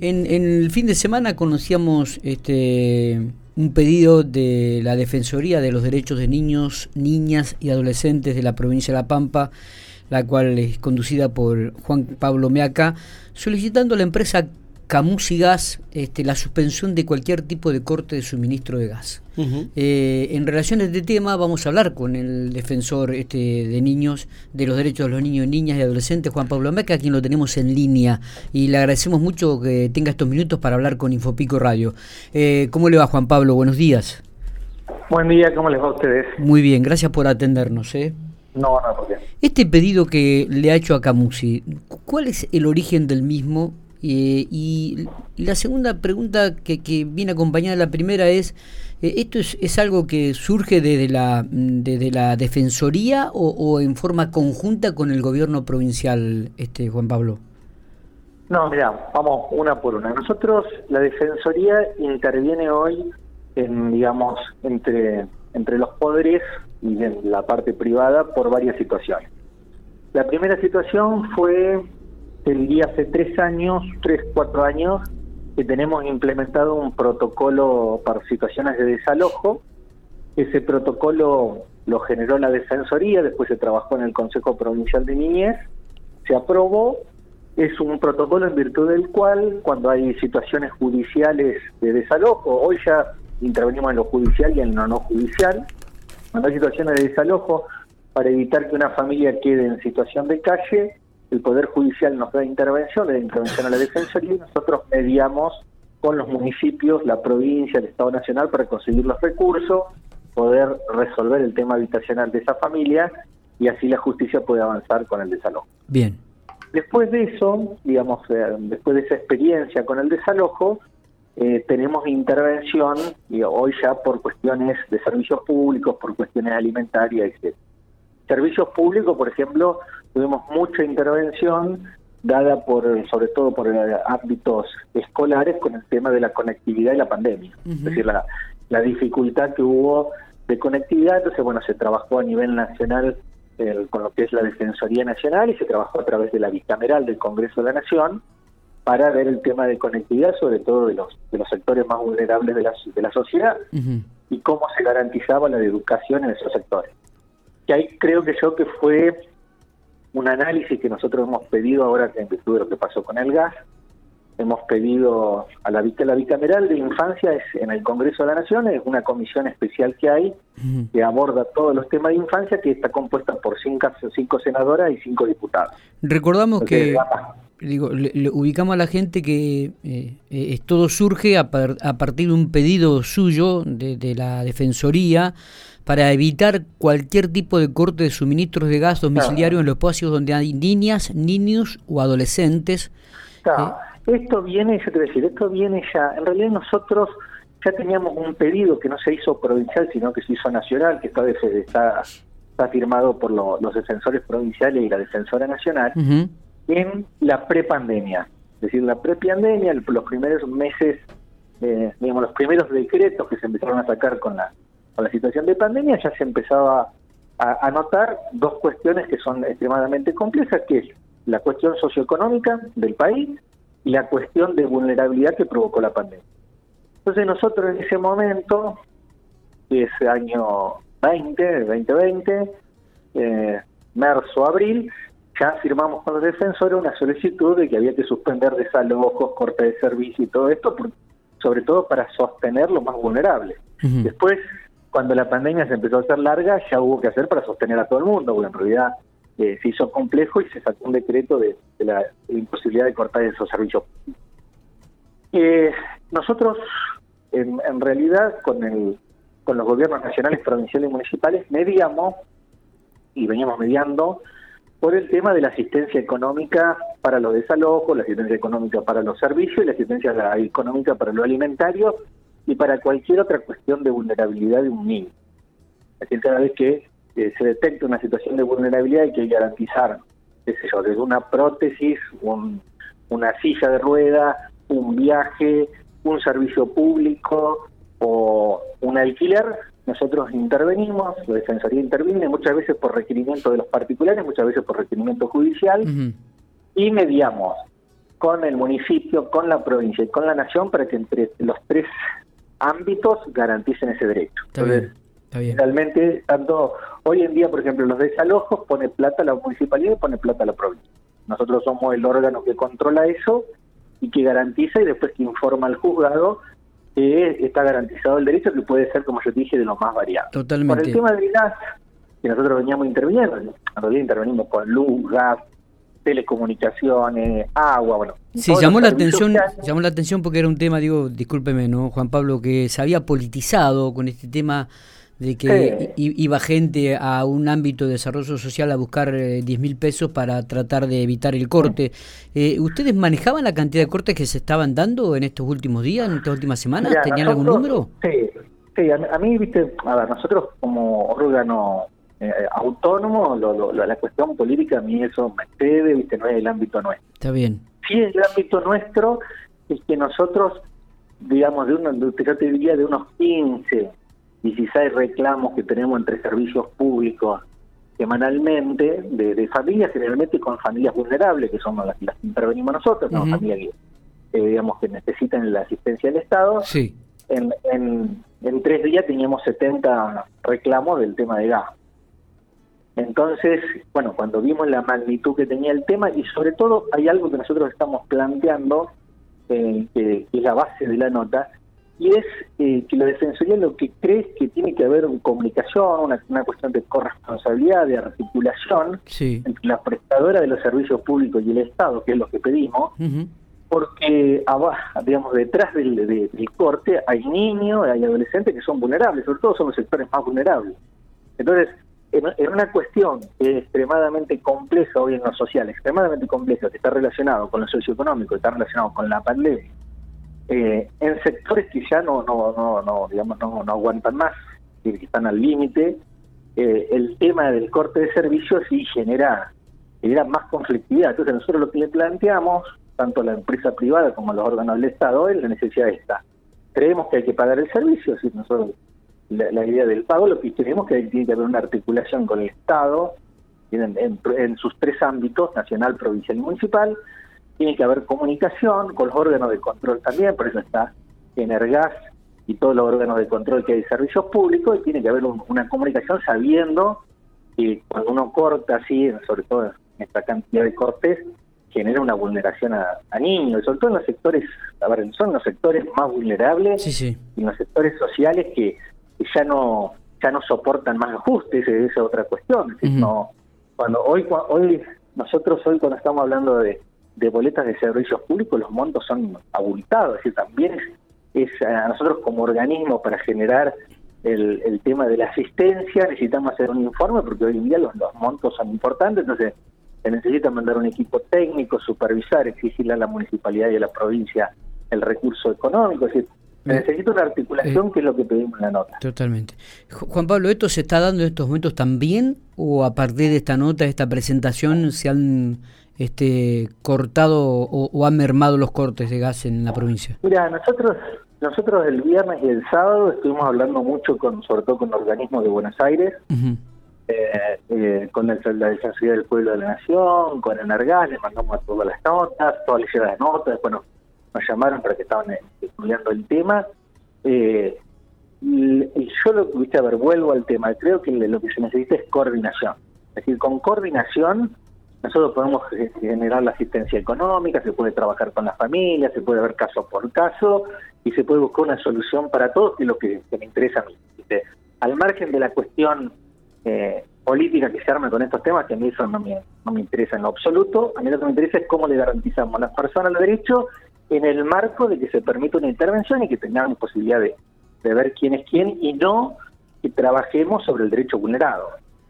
en, el fin de semana conocíamos este, un pedido de la Defensoría de los Derechos de Niños, Niñas y Adolescentes de la provincia de La Pampa, la cual es conducida por Juan Pablo Meaca, solicitando a la empresa Camus y Gas este, la suspensión de cualquier tipo de corte de suministro de gas. Eh, en relación a este tema vamos a hablar con el defensor este, de niños, de los derechos de los niños, niñas y adolescentes, Juan Pablo Meca, a quien lo tenemos en línea y le agradecemos mucho que tenga estos minutos para hablar con Infopico Radio. Eh, ¿Cómo le va Juan Pablo? Buenos días. Buen día, ¿cómo les va a ustedes? Muy bien, gracias por atendernos. ¿eh? No, no, ¿por qué? Este pedido que le ha hecho a Camusi, ¿cuál es el origen del mismo eh, y, la segunda pregunta que, que, viene acompañada de la primera es, eh, ¿esto es, algo que surge desde la, la Defensoría o, en forma conjunta con el gobierno provincial, este Juan Pablo? No, mira, vamos una por una. Nosotros, la Defensoría interviene hoy en, digamos, entre, entre los poderes y en la parte privada por varias situaciones. La primera situación fue el día hace tres años, tres, cuatro años, que tenemos implementado un protocolo para situaciones de desalojo. Ese protocolo lo generó la Defensoría, después se trabajó en el Consejo Provincial de Niñez, se aprobó. Es un protocolo en virtud del cual, cuando hay situaciones judiciales de desalojo, hoy ya intervenimos en lo judicial y en lo no judicial, cuando hay situaciones de desalojo, para evitar que una familia quede en situación de calle, el Poder Judicial nos da intervención, le da intervención a la Defensoría y nosotros mediamos con los municipios, la provincia, el Estado Nacional para conseguir los recursos, poder resolver el tema habitacional de esa familia y así la justicia puede avanzar con el desalojo. Bien. Después de eso, digamos, eh, después de esa experiencia con el desalojo, eh, tenemos intervención, y hoy ya por cuestiones de servicios públicos, por cuestiones alimentarias, etc. Servicios públicos, por ejemplo, tuvimos mucha intervención dada por sobre todo por ámbitos escolares con el tema de la conectividad y la pandemia, es decir, la, la dificultad que hubo de conectividad, entonces bueno, se trabajó a nivel nacional con lo que es la Defensoría Nacional y se trabajó a través de la bicameral del Congreso de la Nación para ver el tema de conectividad, sobre todo de los de los sectores más vulnerables de la, de la sociedad y cómo se garantizaba la educación en esos sectores. Y ahí creo que yo que fue un análisis que nosotros hemos pedido ahora en virtud de lo que pasó con el gas. Hemos pedido a la, la bicameral de infancia es en el Congreso de la Nación, es una comisión especial que hay que aborda todos los temas de infancia, que está compuesta por cinco, cinco senadoras y cinco diputados. Recordamos que digo, le, ubicamos a la gente que eh, eh todo surge a, a, partir de un pedido suyo de, de la Defensoría para evitar cualquier tipo de corte de suministros de gas domiciliario en los espacios donde hay niñas, niños o adolescentes. Claro. Eh, esto viene, yo te voy a decir, esto viene ya, en realidad nosotros ya teníamos un pedido que no se hizo provincial, sino que se hizo nacional, que está, está, está firmado por los defensores provinciales y la defensora nacional, en la prepandemia. Es decir, la prepandemia, los primeros meses, eh, digamos, los primeros decretos que se empezaron a sacar con la con la situación de pandemia ya se empezaba a, notar dos cuestiones que son extremadamente complejas, que es la cuestión socioeconómica del país y la cuestión de vulnerabilidad que provocó la pandemia. Entonces nosotros en ese momento, ese año 20, 2020, eh, marzo, abril, ya firmamos con los defensores una solicitud de que había que suspender desalojos, corte de servicio y todo esto, sobre todo para sostener lo más vulnerable. Después cuando la pandemia se empezó a hacer larga, ya hubo que hacer para sostener a todo el mundo, porque en realidad eh, se hizo complejo y se sacó un decreto de, la, imposibilidad de cortar esos servicios. Eh, nosotros, en, realidad, con, el, con los gobiernos nacionales, provinciales y municipales, mediamos y veníamos mediando por el tema de la asistencia económica para los desalojos, la asistencia económica para los servicios y la asistencia económica para lo alimentario y para cualquier otra cuestión de vulnerabilidad de un niño. Es decir, cada vez que eh, se detecta una situación de vulnerabilidad hay que garantizar, qué sé yo, desde una prótesis, una silla de rueda, un viaje, un servicio público o un alquiler, nosotros intervenimos, la Defensoría interviene muchas veces por requerimiento de los particulares, muchas veces por requerimiento judicial, y mediamos con el municipio, con la provincia y con la nación para que entre los tres ámbitos garanticen ese derecho. Entonces, realmente, tanto hoy en día, por ejemplo, los desalojos pone plata la municipalidad y pone plata la provincia. Nosotros somos el órgano que controla eso y que garantiza y después que informa al juzgado que está garantizado el derecho, que puede ser, como yo dije, de lo más variado. Totalmente. Por el tema del gas, que nosotros veníamos interviniendo, en realidad intervenimos con luz, gas, telecomunicaciones, agua, bueno. Sí, llamó la atención, llamó la atención porque era un tema, digo, discúlpeme, ¿no, Juan Pablo, que se había politizado con este tema de que iba gente a un ámbito de desarrollo social a buscar 10 eh, mil pesos para tratar de evitar el corte. Eh, ¿Ustedes manejaban la cantidad de cortes que se estaban dando en estos últimos días, en estas últimas semanas? ¿Tenían algún número? Sí, sí a, mí, viste, a ver, nosotros como órgano eh, autónomo, la cuestión política a mí eso me excede, viste, no es el ámbito nuestro. Está bien. Sí, el ámbito nuestro es que nosotros, digamos, de uno, yo te diría de unos 15 16 reclamos que tenemos entre servicios públicos semanalmente de, de familias, generalmente con familias vulnerables, que son las, que intervenimos nosotros, ¿no? familias que, digamos, que necesitan la asistencia del Estado. Sí. En, en, en tres días teníamos 70 reclamos del tema de gas. Entonces, bueno, cuando vimos la magnitud que tenía el tema, y sobre todo hay algo que nosotros estamos planteando, eh, que, es la base de la nota, y es eh, que la Defensoría lo que cree es que tiene que haber una comunicación, una, cuestión de corresponsabilidad, de articulación entre la prestadora de los servicios públicos y el Estado, que es lo que pedimos, porque abajo, digamos, detrás del, del, corte hay niños, hay adolescentes que son vulnerables, sobre todo son los sectores más vulnerables. Entonces, en, una cuestión que es extremadamente compleja hoy en lo social, extremadamente compleja, que está relacionado con lo socioeconómico, está relacionado con la pandemia, eh, en sectores que ya no, no, no, no digamos, no, aguantan más, que están al límite, eh, el tema del corte de servicios sí genera, genera más conflictividad. Entonces nosotros lo que le planteamos, tanto a la empresa privada como a los órganos del Estado, es la necesidad esta. Creemos que hay que pagar el servicio, si nosotros la, idea del pago, lo que creemos que tiene que haber una articulación con el Estado en, en sus tres ámbitos, nacional, provincial y municipal, tiene que haber comunicación con los órganos de control también, por eso está Energas y todos los órganos de control que hay de servicios públicos, y tiene que haber una comunicación sabiendo que cuando uno corta así, sobre todo en esta cantidad de cortes, genera una vulneración a, niños, sobre todo en los sectores, a ver, son los sectores más vulnerables y en los sectores sociales que, ya no ya no soportan más ajustes, esa es otra cuestión. no, cuando hoy, hoy nosotros hoy cuando estamos hablando de de boletas de servicios públicos los montos son abultados, es decir, también es, a nosotros como organismo para generar el, el, tema de la asistencia necesitamos hacer un informe porque hoy en día los, los montos son importantes, entonces se necesita mandar un equipo técnico, supervisar, exigirle a la municipalidad y a la provincia el recurso económico, es decir, necesita una articulación eh, que es lo que pedimos en la nota. Totalmente. Juan Pablo, ¿esto se está dando en estos momentos también o a partir de esta nota, de esta presentación, se han este, cortado o, ha mermado los cortes de gas en la provincia? Mira, nosotros nosotros el viernes y el sábado estuvimos hablando mucho con, sobre todo con organismos de Buenos Aires, eh, eh, con la Defensoría del Pueblo de la Nación, con Energas, le mandamos todas las notas, todas las notas, bueno, nos llamaron para que estaban eh, estudiando el tema. y, yo lo viste, a ver, vuelvo al tema, creo que lo que se necesita es coordinación. Es decir, con coordinación nosotros podemos generar la asistencia económica, se puede trabajar con las familias, se puede ver caso por caso y se puede buscar una solución para todos, que es lo que, me interesa a mí. Al margen de la cuestión eh, política que se arme con estos temas, que a mí eso no me, no me interesa en lo absoluto, a mí lo que me interesa es cómo le garantizamos a las personas los derechos en el marco de que se permita una intervención y que tengamos posibilidad de, de ver quién es quién y no que trabajemos sobre el derecho vulnerado.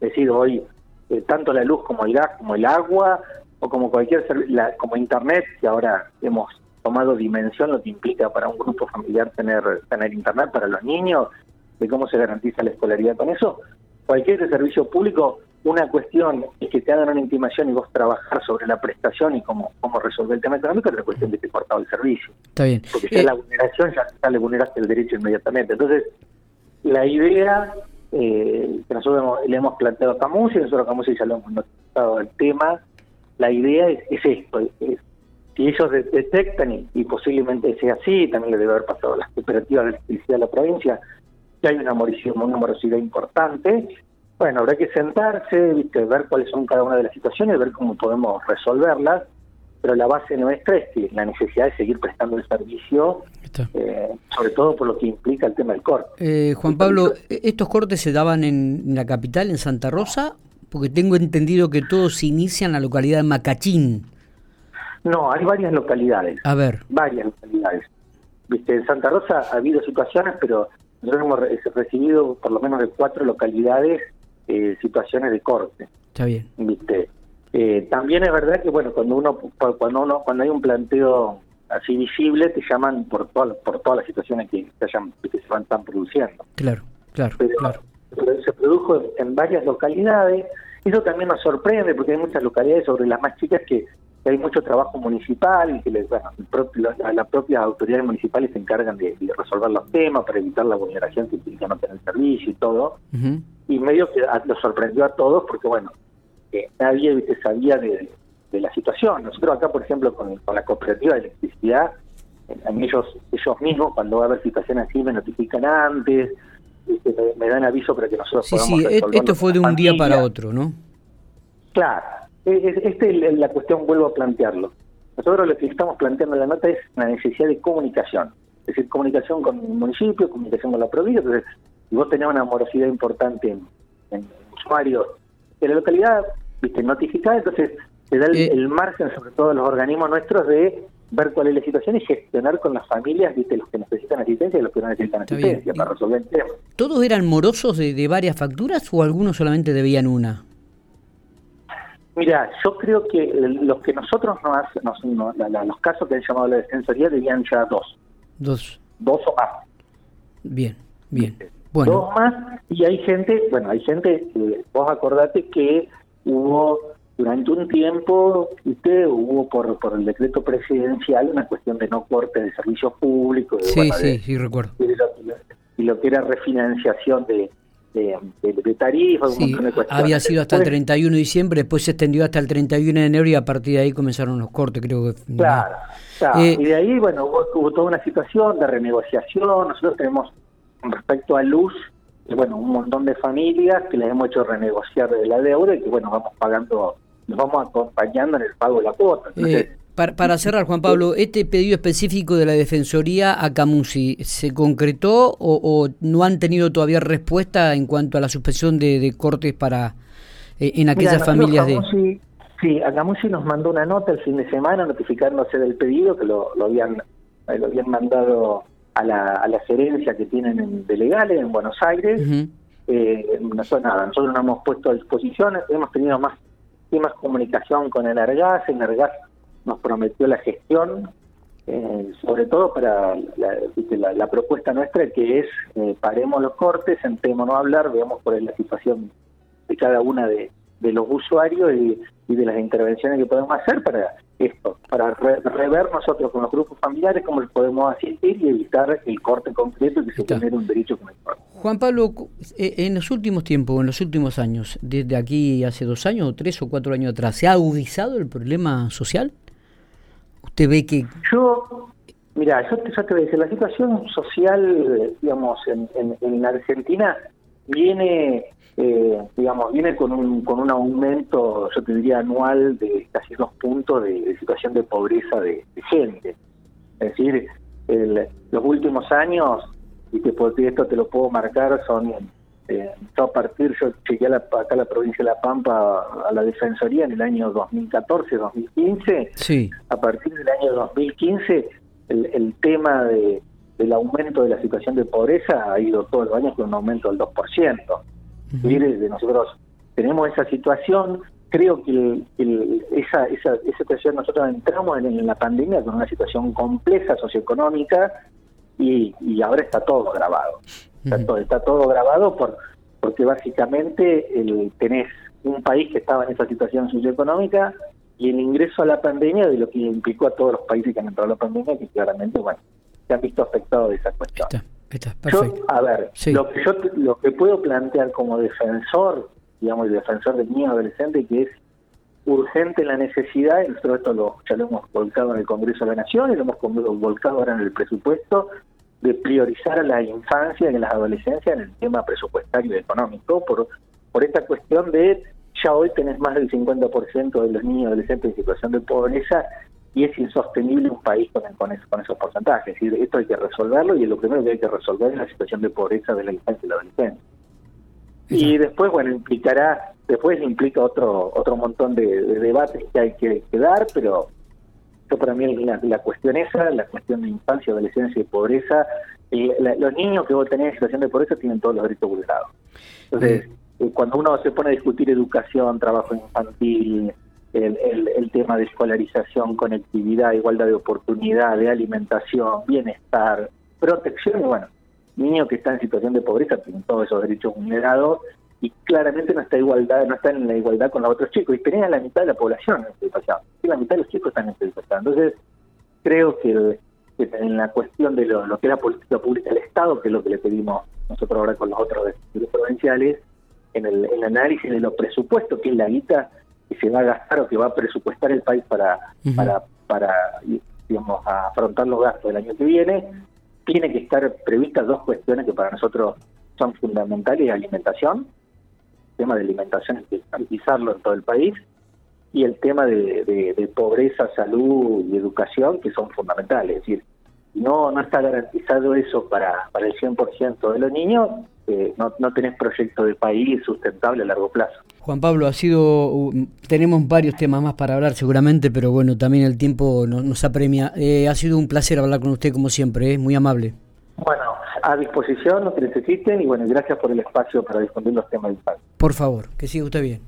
Es decir, hoy eh, tanto la luz como el gas, como el agua, o como cualquier la, como internet, que ahora hemos tomado dimensión lo que implica para un grupo familiar tener, tener internet para los niños, de cómo se garantiza la escolaridad con eso. Cualquier servicio público, una cuestión es que te hagan una intimación y vos trabajar sobre la prestación y cómo, cómo resolver el tema económico, otra cuestión de que te cortado el servicio. Está bien. Porque si eh, la vulneración ya, le vulneraste el derecho inmediatamente. Entonces, la idea eh, que nosotros le hemos planteado a Camus y nosotros a Camus ya lo hemos notado el tema. La idea es, esto, es si ellos detectan, y, posiblemente sea así, también le debe haber pasado a las cooperativas de electricidad de la provincia, que hay una morosidad, una morosidad importante, bueno, habrá que sentarse, ¿viste? ver cuáles son cada una de las situaciones, ver cómo podemos resolverlas, pero la base nuestra es que la necesidad de seguir prestando el servicio, eh, sobre todo por lo que implica el tema del corte. Eh, Juan Pablo, ¿estos cortes se daban en la capital, en Santa Rosa? Porque tengo entendido que todos se inician en la localidad de Macachín. No, hay varias localidades. A ver. Varias localidades. Viste, en Santa Rosa ha habido situaciones, pero nosotros hemos recibido por lo menos de cuatro localidades eh, situaciones de corte. Está bien. Viste. Eh, también es verdad que bueno, cuando uno cuando uno cuando hay un planteo así visible te llaman por todas por todas las situaciones que se hayan que se van tan produciendo. Claro, claro, claro. se produjo en varias localidades. Eso también nos sorprende porque hay muchas localidades sobre las más chicas que hay mucho trabajo municipal y que les, bueno, las propias autoridades municipales se encargan de, resolver los temas para evitar la vulneración que implica no tener servicio y todo. Y medio que lo sorprendió a todos porque, bueno, nadie sabía de, la situación. Nosotros acá, por ejemplo, con, la cooperativa de electricidad, ellos ellos mismos, cuando va a haber situaciones así, me notifican antes, me, dan aviso para que nosotros sí, podamos Sí, e-, esto fue de un día para otro, ¿no? Claro, esta es la cuestión, vuelvo a plantearlo. Nosotros lo que estamos planteando en la nota es la necesidad de comunicación, es decir, comunicación con el municipio, comunicación con la provincia. Entonces, si vos tenés una morosidad importante en, en usuarios de la localidad, viste, notificada, entonces te da eh. el, margen, sobre todo los organismos nuestros, de ver cuál es la situación y gestionar con las familias, viste, los que necesitan asistencia y los que no necesitan asistencia para resolver el tema. ¿Todos eran morosos de, de varias facturas o algunos solamente debían una? Mira, yo creo que los que nosotros nos, nos los casos que han llamado a la defensoría debían ya dos. Dos. Dos o más. Bien, bien. Bueno. Dos más y hay gente, bueno, hay gente, vos acordate que hubo durante un tiempo, usted hubo por, por el decreto presidencial una cuestión de no corte de servicios públicos. sí, sí, sí, recuerdo. y lo que era refinanciación de, de, de, tarifas, Había sido hasta el 31 de diciembre, después se extendió hasta el 31 de enero y a partir de ahí comenzaron los cortes, creo que. Claro, eh, y de ahí, bueno, hubo, toda una situación de renegociación. Nosotros tenemos, respecto a luz, bueno, un montón de familias que les hemos hecho renegociar de la deuda y que, bueno, vamos pagando, nos vamos acompañando en el pago de la cuota. Eh, para, cerrar, Juan Pablo, ¿este pedido específico de la Defensoría a Camusi se concretó o, no han tenido todavía respuesta en cuanto a la suspensión de, cortes para eh, en aquellas familias de... Sí, a Camusi nos mandó una nota el fin de semana notificándose del pedido que lo, habían eh, lo habían mandado a la, a la gerencia que tienen en, de legales en Buenos Aires. eh, nosotros nada, nosotros nos hemos puesto a disposición, hemos tenido más, más comunicación con el Argas, el Argas nos prometió la gestión, eh, sobre todo para la, propuesta nuestra que es eh, paremos los cortes, sentémonos a hablar, veamos cuál es la situación de cada una de, los usuarios y, de las intervenciones que podemos hacer para esto, para rever nosotros con los grupos familiares cómo les podemos asistir y evitar el corte concreto y que se genere un derecho Juan Pablo, eh, en los últimos tiempos, en los últimos años, desde aquí hace dos años o tres o cuatro años atrás, ¿se ha agudizado el problema social? ¿Usted ve que...? Yo, mira, yo, te voy a decir, la situación social, digamos, en, en, Argentina viene, eh, digamos, viene con un, con un aumento, yo te diría, anual de casi dos puntos de, situación de pobreza de, gente. Es decir, los últimos años, y te, esto te lo puedo marcar, son eh, a partir, yo llegué a la, acá a la provincia de La Pampa a la Defensoría en el año 2014-2015. Sí. A partir del año 2015, el, el tema de, del aumento de la situación de pobreza ha ido todos los años con un aumento del 2%. de nosotros tenemos esa situación, creo que esa, esa, esa situación, nosotros entramos en, la pandemia con una situación compleja socioeconómica y, y ahora está todo grabado. Está, todo, grabado por porque básicamente el, tenés un país que estaba en esa situación socioeconómica y el ingreso a la pandemia de lo que implicó a todos los países que han entrado a la pandemia, que claramente, bueno, se han visto afectados de esa cuestión. a ver, lo que yo lo que puedo plantear como defensor, digamos, el defensor del niño adolescente, que es urgente la necesidad, y nosotros esto lo, ya lo hemos volcado en el Congreso de la Nación y lo hemos volcado ahora en el presupuesto, de priorizar a la infancia y a las adolescencias en el tema presupuestario y económico, por, por esta cuestión de ya hoy tenés más del 50% de los niños y adolescentes en situación de pobreza y es insostenible un país con, con, con esos porcentajes. Y esto hay que resolverlo y lo primero que hay que resolver es la situación de pobreza de la infancia y la adolescencia. Y después, bueno, implicará, después implica otro otro montón de, debates que hay que, dar, pero yo para mí la, la cuestión esa, la cuestión de infancia, adolescencia y pobreza, los niños que vos tenés en situación de pobreza tienen todos los derechos vulnerados. Entonces, eh, cuando uno se pone a discutir educación, trabajo infantil, el, tema de escolarización, conectividad, igualdad de oportunidad, de alimentación, bienestar, protección, y bueno, niños que están en situación de pobreza tienen todos esos derechos vulnerados y claramente no está igualdad, no están en la igualdad con los otros chicos, y tenían la mitad de la población en este y la mitad de los chicos están en este Entonces, creo que, en la cuestión de lo, que es la política pública del Estado, que es lo que le pedimos nosotros ahora con los otros provinciales, en el, en el análisis de los presupuestos, que es la guita que se va a gastar o que va a presupuestar el país para, para, para digamos, afrontar los gastos del año que viene, tiene que estar previstas dos cuestiones que para nosotros son fundamentales, alimentación, el tema de alimentación hay que garantizarlo en todo el país, y el tema de, de, pobreza, salud y educación, que son fundamentales. Es decir, no, no está garantizado eso para, para el 100% de los niños, eh, no, no tenés proyecto de país sustentable a largo plazo. Juan Pablo, ha sido, tenemos varios temas más para hablar seguramente, pero bueno, también el tiempo nos, apremia. Eh, ha sido un placer hablar con usted como siempre, es ¿eh? muy amable. Bueno, a disposición, lo que necesiten y bueno, gracias por el espacio para difundir los temas de Por favor, que siga usted bien.